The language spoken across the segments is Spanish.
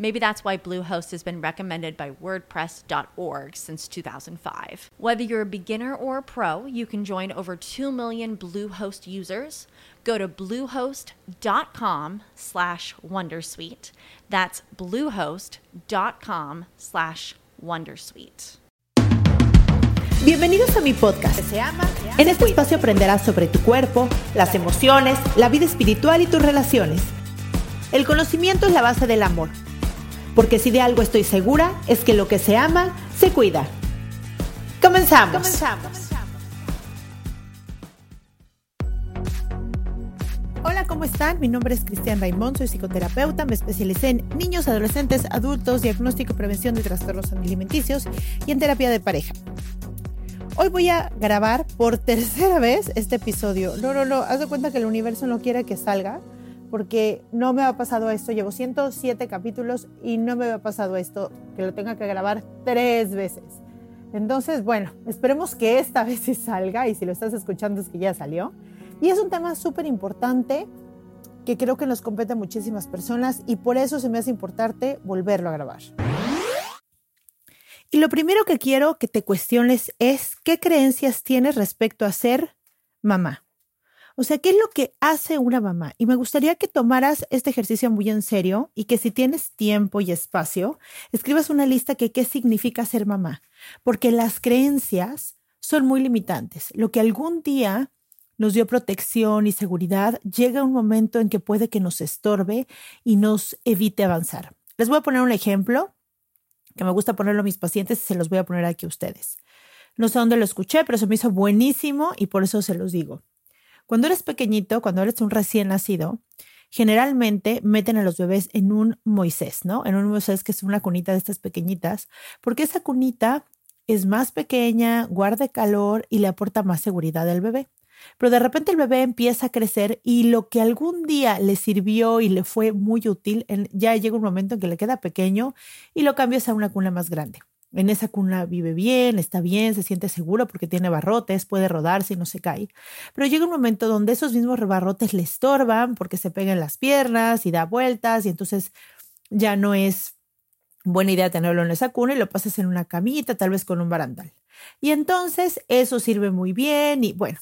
Maybe that's why Bluehost has been recommended by WordPress.org since 2005. Whether you're a beginner or a pro, you can join over 2 million Bluehost users. Go to bluehost.com slash Wondersuite. That's bluehost.com slash Wondersuite. Bienvenidos a mi podcast. En este espacio aprenderás sobre tu cuerpo, las emociones, la vida espiritual y tus relaciones. El conocimiento es la base del amor, porque si de algo estoy segura es que lo que se ama, se cuida. Comenzamos. Comenzamos. Hola, ¿cómo están? Mi nombre es Cristian Raimond, soy psicoterapeuta, me especialicé en niños, adolescentes, adultos, diagnóstico y prevención de trastornos alimenticios y en terapia de pareja. Hoy voy a grabar por tercera vez este episodio. No, no, haz de cuenta que el universo no quiere que salga porque no me ha pasado esto. Llevo 107 capítulos y no me ha pasado esto, que lo tenga que grabar tres veces. Entonces, bueno, esperemos que esta vez salga y si lo estás escuchando es que ya salió. Y es un tema súper importante que creo que nos compete a muchísimas personas y por eso se me hace importante volverlo a grabar. Y lo primero que quiero que te cuestiones es qué creencias tienes respecto a ser mamá. O sea, ¿qué es lo que hace una mamá? Y me gustaría que tomaras este ejercicio muy en serio y que si tienes tiempo y espacio, escribas una lista que qué significa ser mamá. Porque las creencias son muy limitantes. Lo que algún día nos dio protección y seguridad, llega un momento en que puede que nos estorbe y nos evite avanzar. Les voy a poner un ejemplo que me gusta ponerlo a mis pacientes y se los voy a poner aquí a ustedes. No sé dónde lo escuché, pero se me hizo buenísimo y por eso se los digo. Cuando eres pequeñito, cuando eres un recién nacido, generalmente meten a los bebés en un Moisés, ¿no? En un Moisés que es una cunita de estas pequeñitas, porque esa cunita es más pequeña, guarda calor y le aporta más seguridad al bebé. Pero de repente el bebé empieza a crecer y lo que algún día le sirvió y le fue muy útil, ya llega un momento en que le queda pequeño y lo cambias a una cuna más grande. En esa cuna vive bien, está bien, se siente seguro porque tiene barrotes, puede rodarse y no se cae. Pero llega un momento donde esos mismos barrotes le estorban porque se pegan las piernas y da vueltas y entonces ya no es buena idea tenerlo en esa cuna y lo pasas en una camita, tal vez con un barandal. Y entonces eso sirve muy bien y bueno,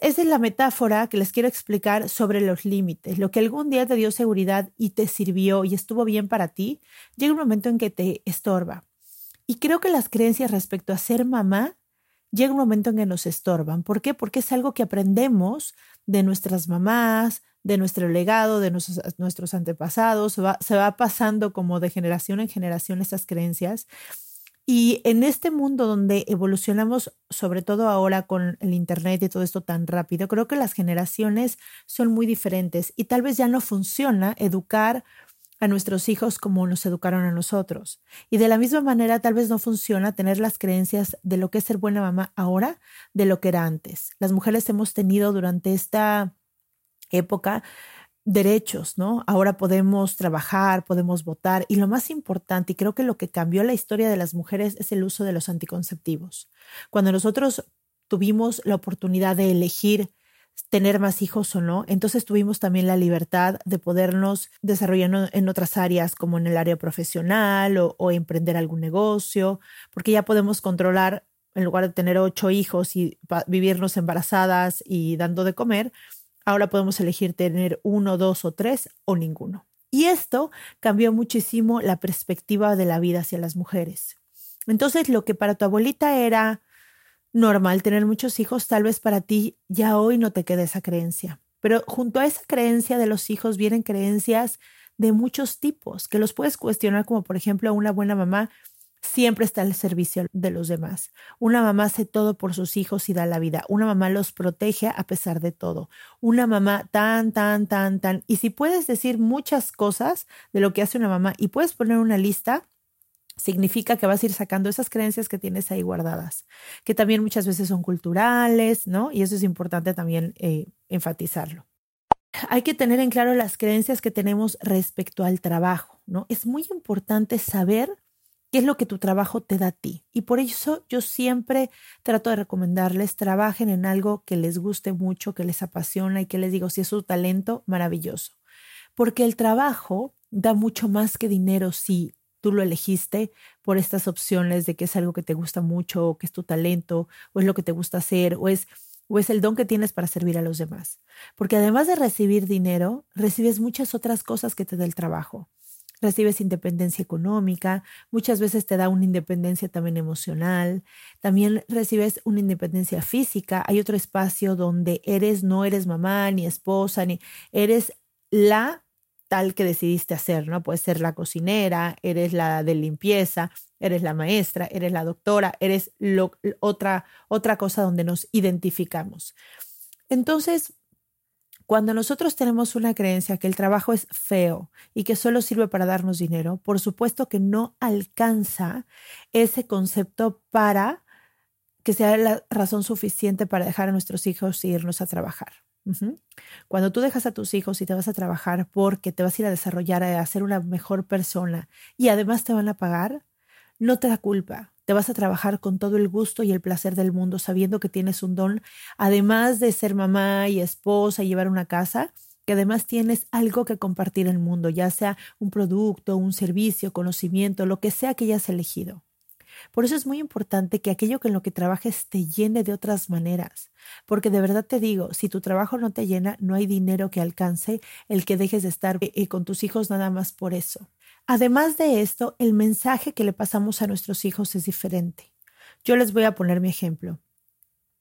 esa es la metáfora que les quiero explicar sobre los límites. Lo que algún día te dio seguridad y te sirvió y estuvo bien para ti, llega un momento en que te estorba. Y creo que las creencias respecto a ser mamá llega un momento en que nos estorban. ¿Por qué? Porque es algo que aprendemos de nuestras mamás, de nuestro legado, de nuestros, antepasados, se va, se va pasando como de generación en generación estas creencias. Y en este mundo donde evolucionamos, sobre todo ahora con el Internet y todo esto tan rápido, creo que las generaciones son muy diferentes y tal vez ya no funciona educar a nuestros hijos como nos educaron a nosotros. Y de la misma manera, tal vez no funciona tener las creencias de lo que es ser buena mamá ahora de lo que era antes. Las mujeres hemos tenido durante esta época derechos, ¿no? Ahora podemos trabajar, podemos votar y lo más importante, y creo que lo que cambió la historia de las mujeres es el uso de los anticonceptivos. Cuando nosotros tuvimos la oportunidad de elegir tener más hijos o no, entonces tuvimos también la libertad de podernos desarrollar en otras áreas como en el área profesional o, o emprender algún negocio, porque ya podemos controlar, en lugar de tener ocho hijos y vivirnos embarazadas y dando de comer, Ahora podemos elegir tener uno, dos o tres o ninguno. Y esto cambió muchísimo la perspectiva de la vida hacia las mujeres. Entonces, lo que para tu abuelita era normal tener muchos hijos, tal vez para ti ya hoy no te queda esa creencia. Pero junto a esa creencia de los hijos vienen creencias de muchos tipos, que los puedes cuestionar como por ejemplo una buena mamá siempre está al servicio de los demás. Una mamá hace todo por sus hijos y da la vida. Una mamá los protege a pesar de todo. Una mamá tan, tan, tan, tan. Y si puedes decir muchas cosas de lo que hace una mamá y puedes poner una lista, significa que vas a ir sacando esas creencias que tienes ahí guardadas, que también muchas veces son culturales, ¿no? Y eso es importante también eh, enfatizarlo. Hay que tener en claro las creencias que tenemos respecto al trabajo, ¿no? Es muy importante saber qué es lo que tu trabajo te da a ti. Y por eso yo siempre trato de recomendarles, trabajen en algo que les guste mucho, que les apasiona y que les digo, si es su talento, maravilloso. Porque el trabajo da mucho más que dinero si tú lo elegiste por estas opciones de que es algo que te gusta mucho, o que es tu talento, o es lo que te gusta hacer, o es, o es el don que tienes para servir a los demás. Porque además de recibir dinero, recibes muchas otras cosas que te da el trabajo recibes independencia económica, muchas veces te da una independencia también emocional, también recibes una independencia física, hay otro espacio donde eres, no eres mamá ni esposa, ni eres la tal que decidiste hacer, ¿no? Puedes ser la cocinera, eres la de limpieza, eres la maestra, eres la doctora, eres otra, otra cosa donde nos identificamos. Entonces, cuando nosotros tenemos una creencia que el trabajo es feo y que solo sirve para darnos dinero, por supuesto que no alcanza ese concepto para que sea la razón suficiente para dejar a nuestros hijos e irnos a trabajar. Cuando tú dejas a tus hijos y te vas a trabajar porque te vas a ir a desarrollar, a ser una mejor persona y además te van a pagar, no te da culpa, te vas a trabajar con todo el gusto y el placer del mundo, sabiendo que tienes un don, además de ser mamá y esposa y llevar una casa, que además tienes algo que compartir en el mundo, ya sea un producto, un servicio, conocimiento, lo que sea que hayas elegido. Por eso es muy importante que aquello que en lo que trabajes te llene de otras maneras. Porque de verdad te digo, si tu trabajo no te llena, no hay dinero que alcance el que dejes de estar eh, eh, con tus hijos nada más por eso. Además de esto, el mensaje que le pasamos a nuestros hijos es diferente. Yo les voy a poner mi ejemplo.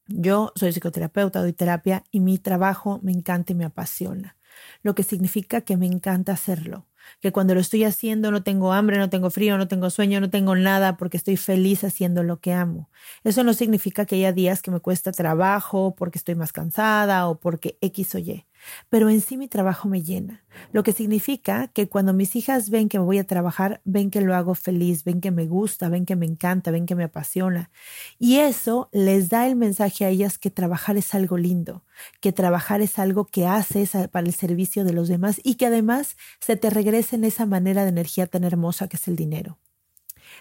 Yo soy psicoterapeuta, doy terapia y mi trabajo me encanta y me apasiona, lo que significa que me encanta hacerlo que cuando lo estoy haciendo no tengo hambre, no tengo frío, no tengo sueño, no tengo nada porque estoy feliz haciendo lo que amo. Eso no significa que haya días que me cuesta trabajo porque estoy más cansada o porque X o Y pero en sí mi trabajo me llena, lo que significa que cuando mis hijas ven que me voy a trabajar, ven que lo hago feliz, ven que me gusta, ven que me encanta, ven que me apasiona. Y eso les da el mensaje a ellas que trabajar es algo lindo, que trabajar es algo que haces para el servicio de los demás y que además se te regrese en esa manera de energía tan hermosa que es el dinero.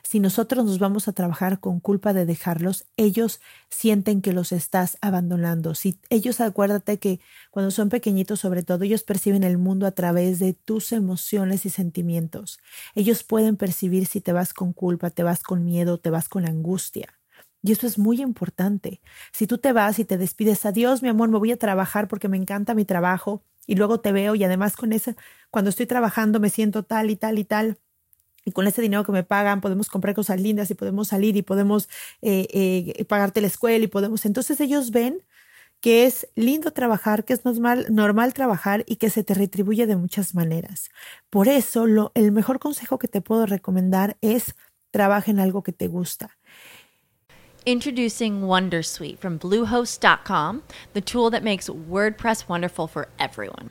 Si nosotros nos vamos a trabajar con culpa de dejarlos, ellos sienten que los estás abandonando. Si ellos acuérdate que cuando son pequeñitos sobre todo, ellos perciben el mundo a través de tus emociones y sentimientos. Ellos pueden percibir si te vas con culpa, te vas con miedo, te vas con angustia. Y eso es muy importante. Si tú te vas y te despides, adiós, mi amor, me voy a trabajar porque me encanta mi trabajo y luego te veo y además con ese, cuando estoy trabajando me siento tal y tal y tal y con ese dinero que me pagan podemos comprar cosas lindas y podemos salir y podemos eh, eh, pagarte la escuela y podemos. Entonces ellos ven que es lindo trabajar, que es normal, normal trabajar y que se te retribuye de muchas maneras. Por eso, lo, el mejor consejo que te puedo recomendar es trabaja en algo que te gusta. Introducing Wondersuite from Bluehost.com, the tool that makes WordPress wonderful for everyone.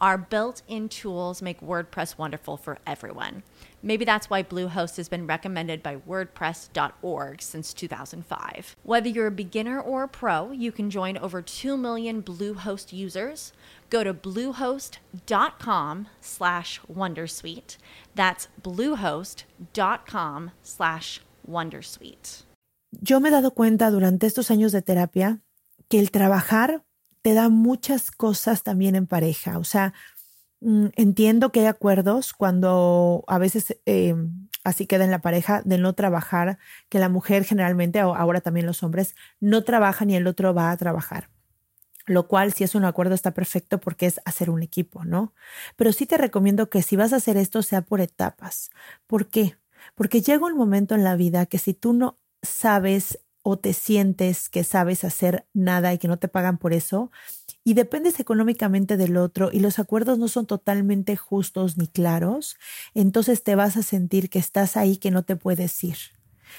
Our built in tools make WordPress wonderful for everyone. Maybe that's why Bluehost has been recommended by WordPress.org since 2005. Whether you're a beginner or a pro, you can join over 2 million Bluehost users. Go to bluehost.com slash Wondersuite. That's bluehost.com slash Wondersuite. Yo me he dado cuenta durante estos años de terapia que el trabajar te da muchas cosas también en pareja. O sea, mm, entiendo que hay acuerdos cuando a veces eh, así queda en la pareja de no trabajar, que la mujer generalmente, o ahora también los hombres, no trabajan y el otro va a trabajar. Lo cual, si es un acuerdo, está perfecto porque es hacer un equipo, ¿no? Pero sí te recomiendo que si vas a hacer esto sea por etapas. ¿Por qué? Porque llega un momento en la vida que si tú no sabes o te sientes que sabes hacer nada y que no te pagan por eso, y dependes económicamente del otro y los acuerdos no son totalmente justos ni claros, entonces te vas a sentir que estás ahí que no te puedes ir.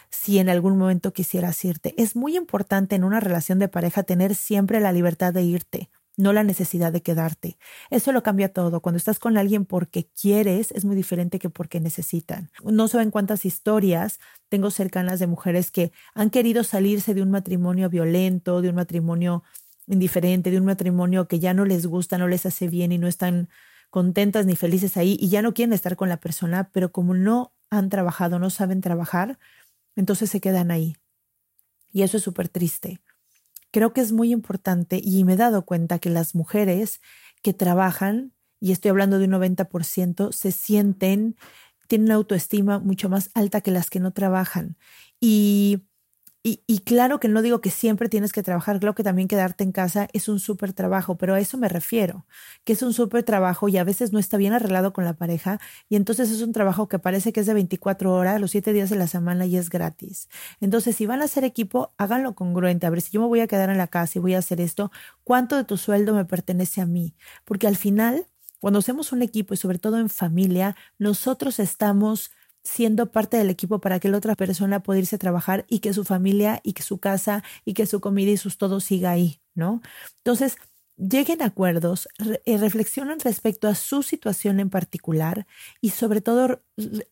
Si en algún momento quisieras irte, es muy importante en una relación de pareja tener siempre la libertad de irte, no la necesidad de quedarte. Eso lo cambia todo. Cuando estás con alguien porque quieres, es muy diferente que porque necesitan. No saben cuántas historias tengo cercanas de mujeres que han querido salirse de un matrimonio violento, de un matrimonio indiferente, de un matrimonio que ya no les gusta, no les hace bien y no están contentas ni felices ahí y ya no quieren estar con la persona, pero como no han trabajado, no saben trabajar, entonces se quedan ahí. Y eso es súper triste. Creo que es muy importante y me he dado cuenta que las mujeres que trabajan, y estoy hablando de un 90%, se sienten, tienen una autoestima mucho más alta que las que no trabajan. Y y, claro que no digo que siempre tienes que trabajar, creo que también quedarte en casa es un súper trabajo, pero a eso me refiero, que es un súper trabajo y a veces no está bien arreglado con la pareja y entonces es un trabajo que parece que es de 24 horas, los 7 días de la semana y es gratis. Entonces, si van a hacer equipo, háganlo congruente. A ver, si yo me voy a quedar en la casa y voy a hacer esto, ¿cuánto de tu sueldo me pertenece a mí? Porque al final, cuando hacemos un equipo y sobre todo en familia, nosotros estamos siendo parte del equipo para que la otra persona pueda irse a trabajar y que su familia y que su casa y que su comida y sus todo siga ahí, ¿no? Entonces, lleguen a acuerdos, eh, reflexionen respecto a su situación en particular y sobre todo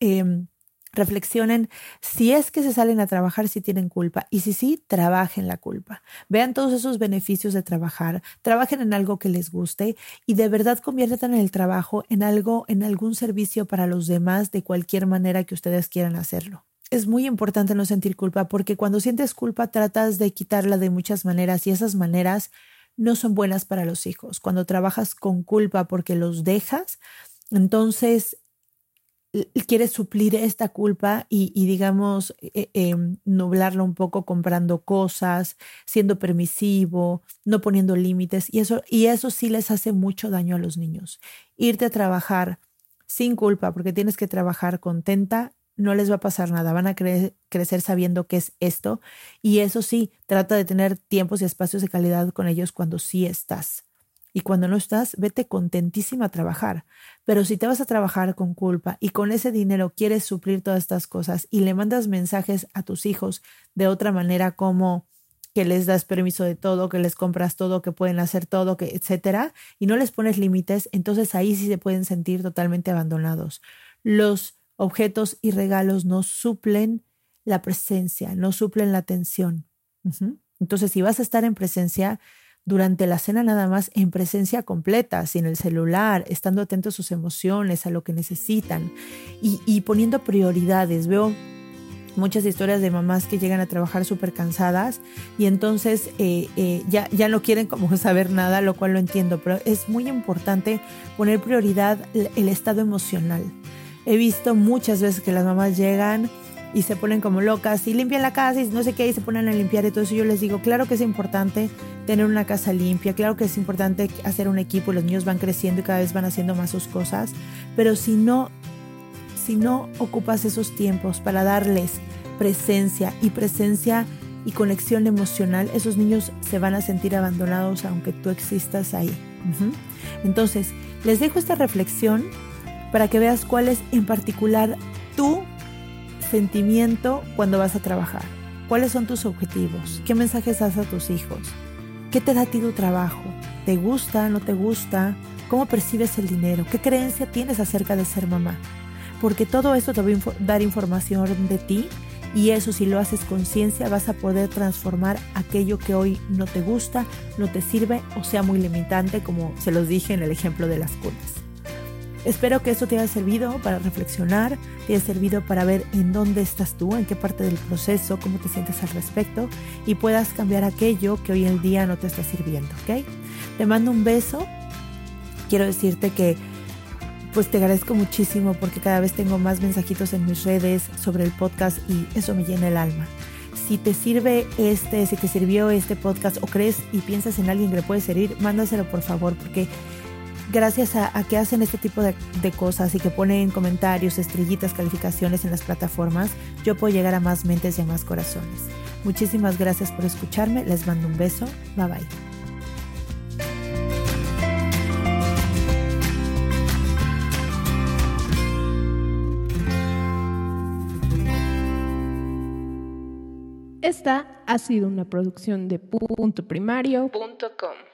eh, Reflexionen si es que se salen a trabajar si tienen culpa y si sí, trabajen la culpa. Vean todos esos beneficios de trabajar, trabajen en algo que les guste y de verdad conviertan el trabajo en algo, en algún servicio para los demás de cualquier manera que ustedes quieran hacerlo. Es muy importante no sentir culpa porque cuando sientes culpa tratas de quitarla de muchas maneras y esas maneras no son buenas para los hijos. Cuando trabajas con culpa porque los dejas, entonces quieres suplir esta culpa y, digamos, eh, em, nublarla un poco comprando cosas, siendo permisivo, no poniendo límites, y eso, y eso sí les hace mucho daño a los niños. Irte a trabajar sin culpa, porque tienes que trabajar contenta, no les va a pasar nada, van a crecer sabiendo qué es esto, y eso sí, trata de tener tiempos y espacios de calidad con ellos cuando sí estás. Y cuando no estás, vete contentísima a trabajar. Pero si te vas a trabajar con culpa y con ese dinero quieres suplir todas estas cosas y le mandas mensajes a tus hijos de otra manera como que les das permiso de todo, que les compras todo, que pueden hacer todo, que etcétera, y no les pones límites, entonces ahí sí se pueden sentir totalmente abandonados. Los objetos y regalos no suplen la presencia, no suplen la atención. Entonces, si vas a estar en presencia, durante la cena nada más en presencia completa, sin el celular, estando atentos a sus emociones, a lo que necesitan y, poniendo prioridades. Veo muchas historias de mamás que llegan a trabajar súper cansadas y entonces eh, eh, ya, ya no quieren como saber nada, lo cual lo entiendo, pero es muy importante poner prioridad el estado emocional. He visto muchas veces que las mamás llegan y se ponen como locas y limpian la casa y no sé qué y se ponen a limpiar y todo eso. Yo les digo, claro que es importante tener una casa limpia, claro que es importante hacer un equipo, los niños van creciendo y cada vez van haciendo más sus cosas, pero si no, si no ocupas esos tiempos para darles presencia y presencia y conexión emocional, esos niños se van a sentir abandonados aunque tú existas ahí. Entonces, les dejo esta reflexión para que veas cuál es en particular tú sentimiento cuando vas a trabajar? ¿Cuáles son tus objetivos? ¿Qué mensajes das a tus hijos? ¿Qué te da a ti tu trabajo? ¿Te gusta? ¿No te gusta? ¿Cómo percibes el dinero? ¿Qué creencia tienes acerca de ser mamá? Porque todo esto te va a dar información de ti y eso si lo haces conciencia vas a poder transformar aquello que hoy no te gusta, no te sirve o sea muy limitante como se los dije en el ejemplo de las cunas. Espero que esto te haya servido para reflexionar, te haya servido para ver en dónde estás tú, en qué parte del proceso, cómo te sientes al respecto y puedas cambiar aquello que hoy en día no te está sirviendo, ¿ok? Te mando un beso. Quiero decirte que pues te agradezco muchísimo porque cada vez tengo más mensajitos en mis redes sobre el podcast y eso me llena el alma. Si te sirve este, si te sirvió este podcast o crees y piensas en alguien que le puede servir, mándaselo por favor porque gracias a, que hacen este tipo de, de, cosas y que ponen comentarios, estrellitas, calificaciones en las plataformas, yo puedo llegar a más mentes y a más corazones. Muchísimas gracias por escucharme, les mando un beso, bye bye. Esta ha sido una producción de puntoprimario.com.